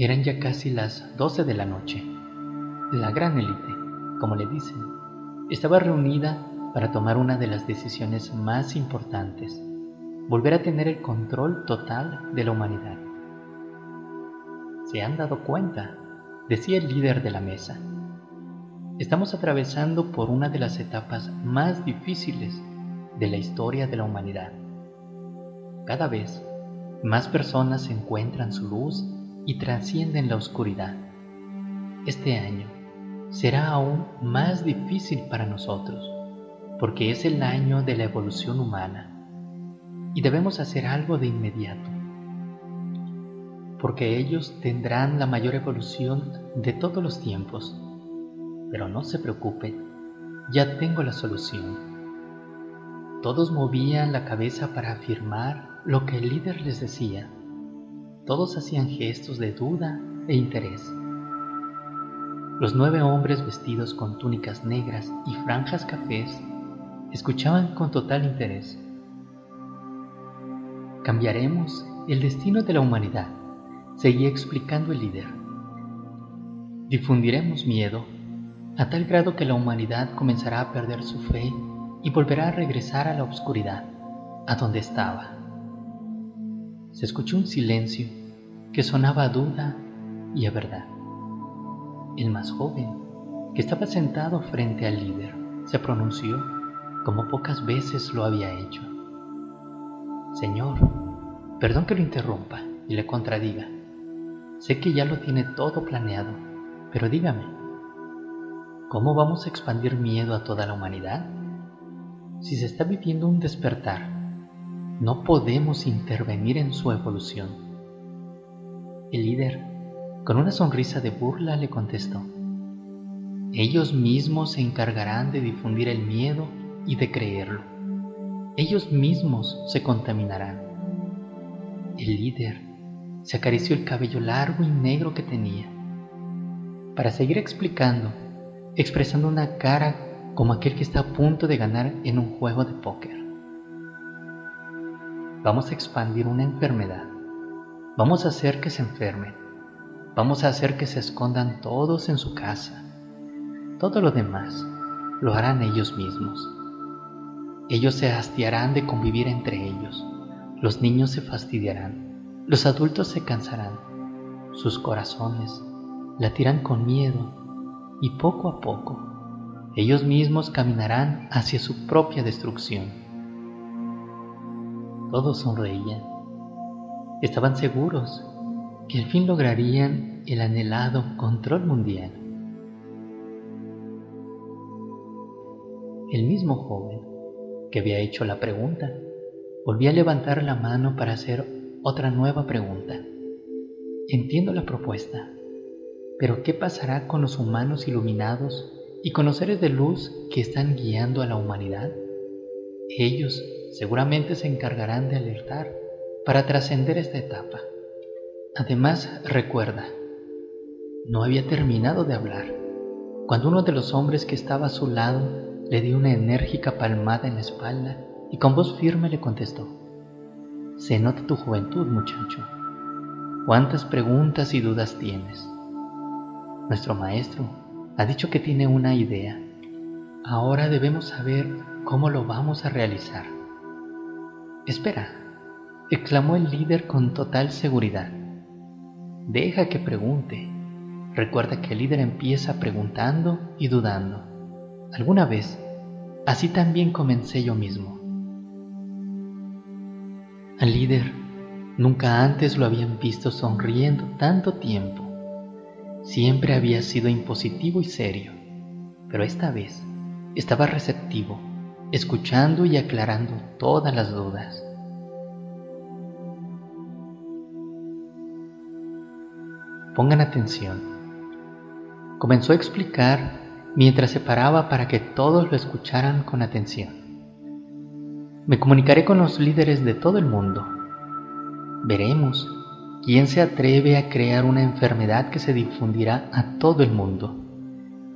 Eran ya casi las doce de la noche. La gran élite, como le dicen, estaba reunida para tomar una de las decisiones más importantes, volver a tener el control total de la humanidad. ¿Se han dado cuenta? decía el líder de la mesa. Estamos atravesando por una de las etapas más difíciles de la historia de la humanidad. Cada vez más personas encuentran su luz y trascienden la oscuridad. Este año será aún más difícil para nosotros, porque es el año de la evolución humana y debemos hacer algo de inmediato, porque ellos tendrán la mayor evolución de todos los tiempos. Pero no se preocupen, ya tengo la solución. Todos movían la cabeza para afirmar lo que el líder les decía. Todos hacían gestos de duda e interés. Los nueve hombres vestidos con túnicas negras y franjas cafés escuchaban con total interés. Cambiaremos el destino de la humanidad, seguía explicando el líder. Difundiremos miedo a tal grado que la humanidad comenzará a perder su fe y volverá a regresar a la oscuridad, a donde estaba. Se escuchó un silencio que sonaba a duda y a verdad. El más joven, que estaba sentado frente al líder, se pronunció como pocas veces lo había hecho. Señor, perdón que lo interrumpa y le contradiga. Sé que ya lo tiene todo planeado, pero dígame, ¿cómo vamos a expandir miedo a toda la humanidad? Si se está viviendo un despertar, no podemos intervenir en su evolución. El líder, con una sonrisa de burla, le contestó, ellos mismos se encargarán de difundir el miedo y de creerlo. Ellos mismos se contaminarán. El líder se acarició el cabello largo y negro que tenía, para seguir explicando, expresando una cara como aquel que está a punto de ganar en un juego de póker. Vamos a expandir una enfermedad. Vamos a hacer que se enfermen. Vamos a hacer que se escondan todos en su casa. Todo lo demás lo harán ellos mismos. Ellos se hastiarán de convivir entre ellos. Los niños se fastidiarán. Los adultos se cansarán. Sus corazones latirán con miedo y poco a poco ellos mismos caminarán hacia su propia destrucción. Todos sonreían. Estaban seguros que al fin lograrían el anhelado control mundial. El mismo joven que había hecho la pregunta volvió a levantar la mano para hacer otra nueva pregunta. Entiendo la propuesta, pero ¿qué pasará con los humanos iluminados y con los seres de luz que están guiando a la humanidad. Ellos seguramente se encargarán de alertar para trascender esta etapa. Además, recuerda, no había terminado de hablar cuando uno de los hombres que estaba a su lado le dio una enérgica palmada en la espalda y con voz firme le contestó, Se nota tu juventud, muchacho. ¿Cuántas preguntas y dudas tienes? Nuestro maestro ha dicho que tiene una idea. Ahora debemos saber cómo lo vamos a realizar. Espera, exclamó el líder con total seguridad. Deja que pregunte. Recuerda que el líder empieza preguntando y dudando. Alguna vez, así también comencé yo mismo. Al líder nunca antes lo habían visto sonriendo tanto tiempo. Siempre había sido impositivo y serio, pero esta vez estaba receptivo, escuchando y aclarando todas las dudas. Pongan atención. Comenzó a explicar mientras se paraba para que todos lo escucharan con atención. Me comunicaré con los líderes de todo el mundo. Veremos ¿Quién se atreve a crear una enfermedad que se difundirá a todo el mundo?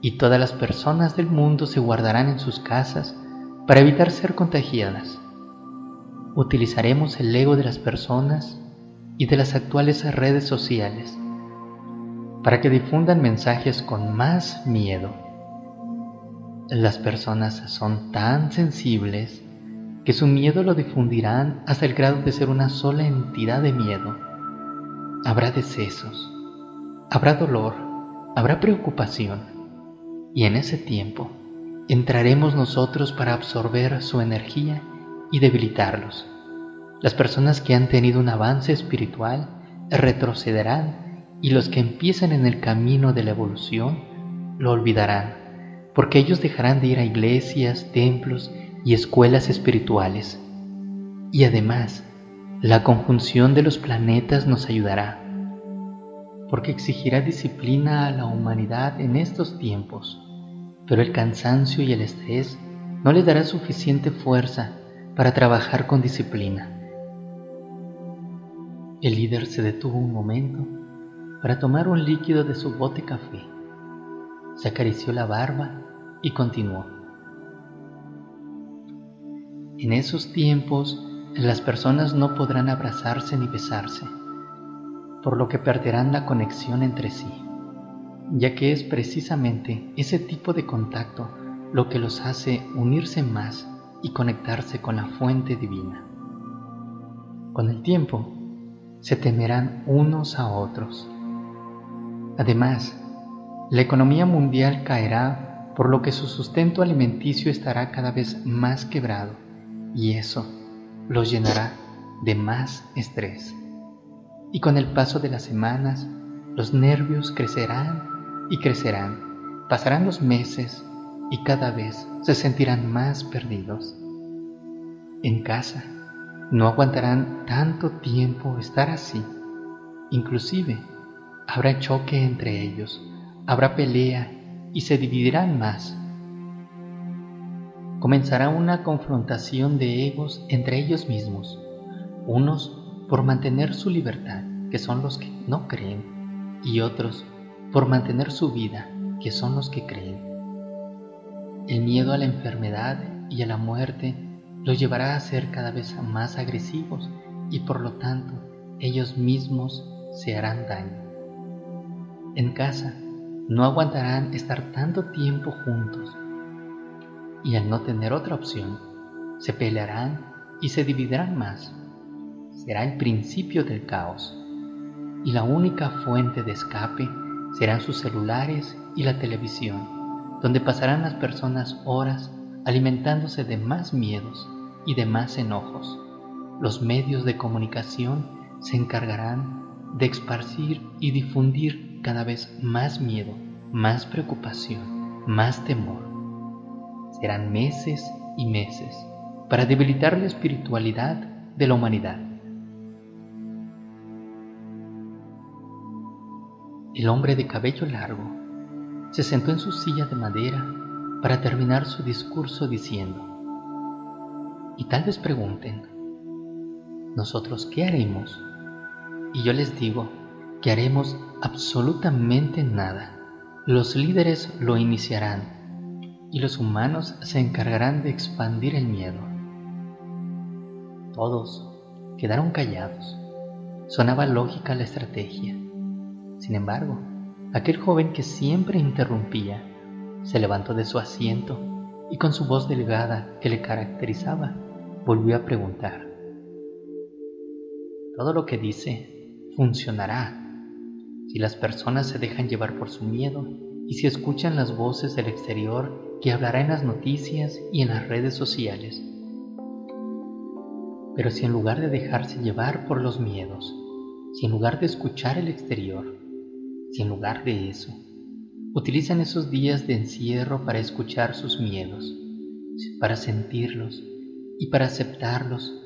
Y todas las personas del mundo se guardarán en sus casas para evitar ser contagiadas. Utilizaremos el ego de las personas y de las actuales redes sociales para que difundan mensajes con más miedo. Las personas son tan sensibles que su miedo lo difundirán hasta el grado de ser una sola entidad de miedo. Habrá decesos, habrá dolor, habrá preocupación, y en ese tiempo entraremos nosotros para absorber su energía y debilitarlos. Las personas que han tenido un avance espiritual retrocederán y los que empiezan en el camino de la evolución lo olvidarán, porque ellos dejarán de ir a iglesias, templos y escuelas espirituales. Y además, la conjunción de los planetas nos ayudará, porque exigirá disciplina a la humanidad en estos tiempos, pero el cansancio y el estrés no les dará suficiente fuerza para trabajar con disciplina. El líder se detuvo un momento para tomar un líquido de su bote café. Se acarició la barba y continuó. En esos tiempos las personas no podrán abrazarse ni besarse, por lo que perderán la conexión entre sí, ya que es precisamente ese tipo de contacto lo que los hace unirse más y conectarse con la fuente divina. Con el tiempo, se temerán unos a otros. Además, la economía mundial caerá por lo que su sustento alimenticio estará cada vez más quebrado y eso los llenará de más estrés. Y con el paso de las semanas, los nervios crecerán y crecerán, pasarán los meses y cada vez se sentirán más perdidos. En casa no aguantarán tanto tiempo estar así. Inclusive habrá choque entre ellos, habrá pelea y se dividirán más. Comenzará una confrontación de egos entre ellos mismos, unos por mantener su libertad, que son los que no creen, y otros por mantener su vida, que son los que creen. El miedo a la enfermedad y a la muerte los llevará a ser cada vez más agresivos y por lo tanto ellos mismos se harán daño. En casa no aguantarán estar tanto tiempo juntos y al no tener otra opción se pelearán y se dividirán más. Será el principio del caos y la única fuente de escape serán sus celulares y la televisión donde pasarán las personas horas alimentándose de más miedos y de más enojos. Los medios de comunicación se encargarán de esparcir y difundir cada vez más miedo, más preocupación, más temor. Serán meses y meses para debilitar la espiritualidad de la humanidad. El hombre de cabello largo se sentó en su silla de madera para terminar su discurso diciendo, y tal vez pregunten, ¿nosotros qué haremos? Y yo les digo que haremos absolutamente nada. Los líderes lo iniciarán y los humanos se encargarán de expandir el miedo. Todos quedaron callados. Sonaba lógica la estrategia. Sin embargo, Aquel joven que siempre interrumpía se levantó de su asiento y con su voz delgada que le caracterizaba volvió a preguntar. Todo lo que dice funcionará si las personas se dejan llevar por su miedo y si escuchan las voces del exterior que hablará en las noticias y en las redes sociales. Pero si en lugar de dejarse llevar por los miedos, si en lugar de escuchar el exterior, si en lugar de eso utilizan esos días de encierro para escuchar sus miedos, para sentirlos y para aceptarlos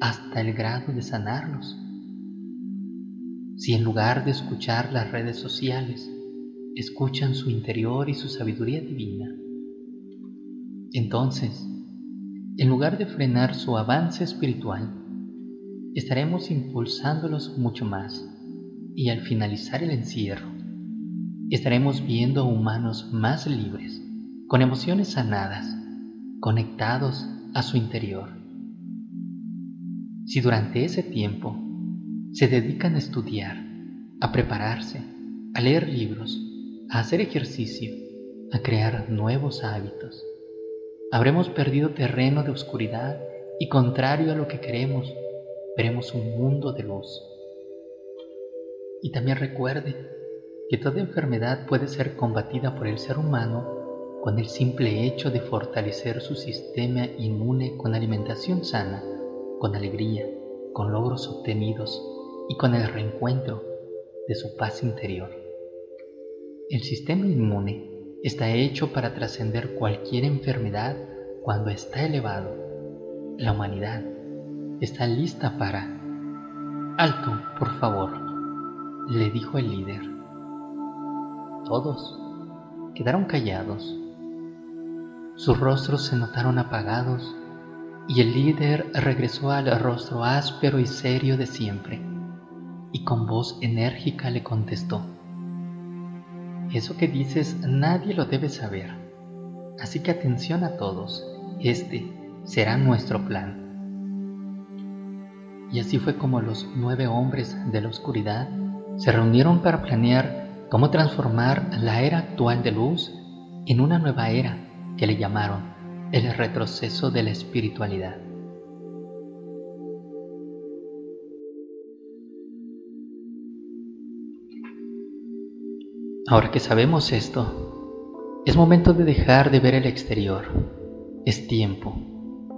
hasta el grado de sanarlos. Si en lugar de escuchar las redes sociales, escuchan su interior y su sabiduría divina, entonces, en lugar de frenar su avance espiritual, estaremos impulsándolos mucho más y al finalizar el encierro, estaremos viendo humanos más libres, con emociones sanadas, conectados a su interior. Si durante ese tiempo se dedican a estudiar, a prepararse, a leer libros, a hacer ejercicio, a crear nuevos hábitos. Habremos perdido terreno de oscuridad y contrario a lo que queremos, veremos un mundo de luz. Y también recuerde que toda enfermedad puede ser combatida por el ser humano con el simple hecho de fortalecer su sistema inmune con alimentación sana, con alegría, con logros obtenidos y con el reencuentro de su paz interior. El sistema inmune está hecho para trascender cualquier enfermedad cuando está elevado. La humanidad está lista para... Alto, por favor, le dijo el líder. Todos quedaron callados. Sus rostros se notaron apagados y el líder regresó al rostro áspero y serio de siempre y con voz enérgica le contestó. Eso que dices nadie lo debe saber, así que atención a todos, este será nuestro plan. Y así fue como los nueve hombres de la oscuridad se reunieron para planear cómo transformar la era actual de luz en una nueva era que le llamaron el retroceso de la espiritualidad. Ahora que sabemos esto, es momento de dejar de ver el exterior. Es tiempo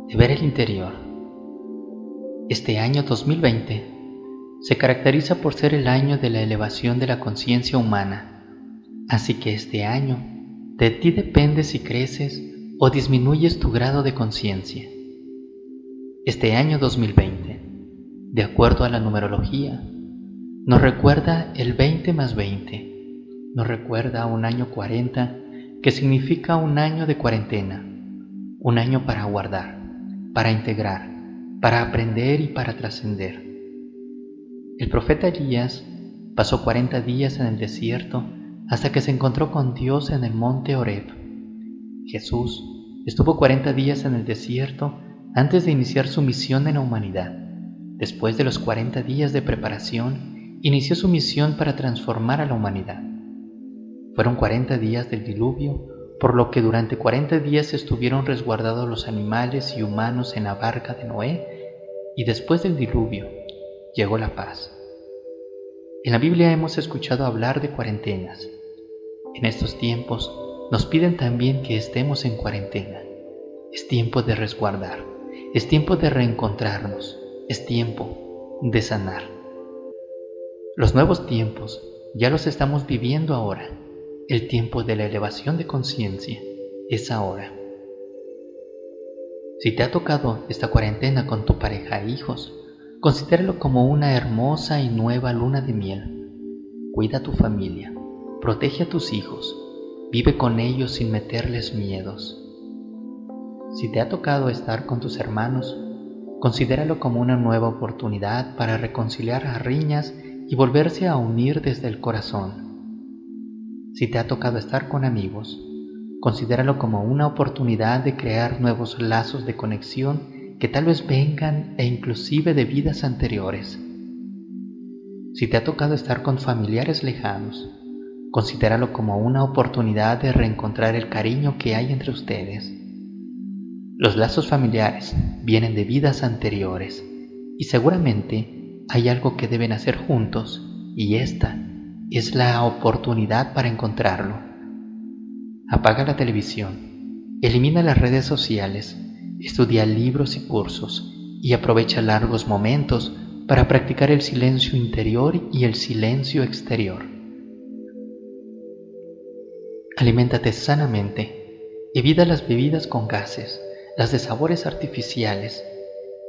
de ver el interior. Este año 2020 se caracteriza por ser el año de la elevación de la conciencia humana. Así que este año de ti depende si creces o disminuyes tu grado de conciencia. Este año 2020, de acuerdo a la numerología, nos recuerda el 20 más 20 nos recuerda un año 40 que significa un año de cuarentena, un año para guardar, para integrar, para aprender y para trascender. El profeta Elías pasó 40 días en el desierto hasta que se encontró con Dios en el monte Horeb. Jesús estuvo 40 días en el desierto antes de iniciar su misión en la humanidad. Después de los 40 días de preparación, inició su misión para transformar a la humanidad. Fueron cuarenta días del diluvio, por lo que durante cuarenta días estuvieron resguardados los animales y humanos en la barca de Noé, y después del diluvio llegó la paz. En la Biblia hemos escuchado hablar de cuarentenas. En estos tiempos nos piden también que estemos en cuarentena. Es tiempo de resguardar, es tiempo de reencontrarnos, es tiempo de sanar. Los nuevos tiempos ya los estamos viviendo ahora el tiempo de la elevación de conciencia es ahora. Si te ha tocado esta cuarentena con tu pareja e hijos, considéralo como una hermosa y nueva luna de miel. Cuida a tu familia, protege a tus hijos, vive con ellos sin meterles miedos. Si te ha tocado estar con tus hermanos, considéralo como una nueva oportunidad para reconciliar a riñas y volverse a unir desde el corazón. Si te ha tocado estar con amigos, considéralo como una oportunidad de crear nuevos lazos de conexión que tal vez vengan e inclusive de vidas anteriores. Si te ha tocado estar con familiares lejanos, considéralo como una oportunidad de reencontrar el cariño que hay entre ustedes. Los lazos familiares vienen de vidas anteriores y seguramente hay algo que deben hacer juntos y esta es la oportunidad para encontrarlo. Apaga la televisión, elimina las redes sociales, estudia libros y cursos y aprovecha largos momentos para practicar el silencio interior y el silencio exterior. Aliméntate sanamente, evita las bebidas con gases, las de sabores artificiales,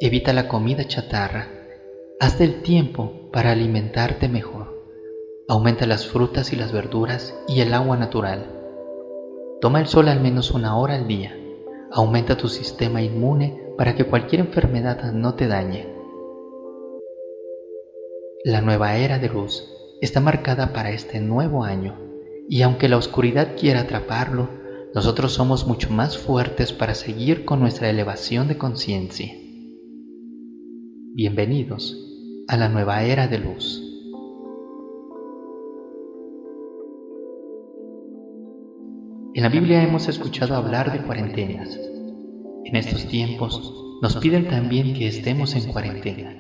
evita la comida chatarra, haz del tiempo para alimentarte mejor. Aumenta las frutas y las verduras y el agua natural. Toma el sol al menos una hora al día. Aumenta tu sistema inmune para que cualquier enfermedad no te dañe. La nueva era de luz está marcada para este nuevo año y aunque la oscuridad quiera atraparlo, nosotros somos mucho más fuertes para seguir con nuestra elevación de conciencia. Bienvenidos a la nueva era de luz. En la Biblia hemos escuchado hablar de cuarentenas. En estos tiempos nos piden también que estemos en cuarentena.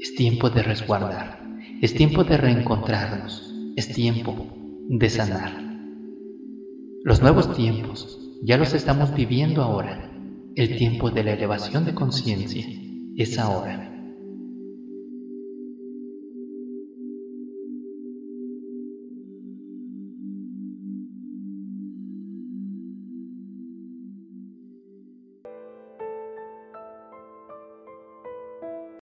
Es tiempo de resguardar, es tiempo de reencontrarnos, es tiempo de sanar. Los nuevos tiempos ya los estamos viviendo ahora. El tiempo de la elevación de conciencia es ahora.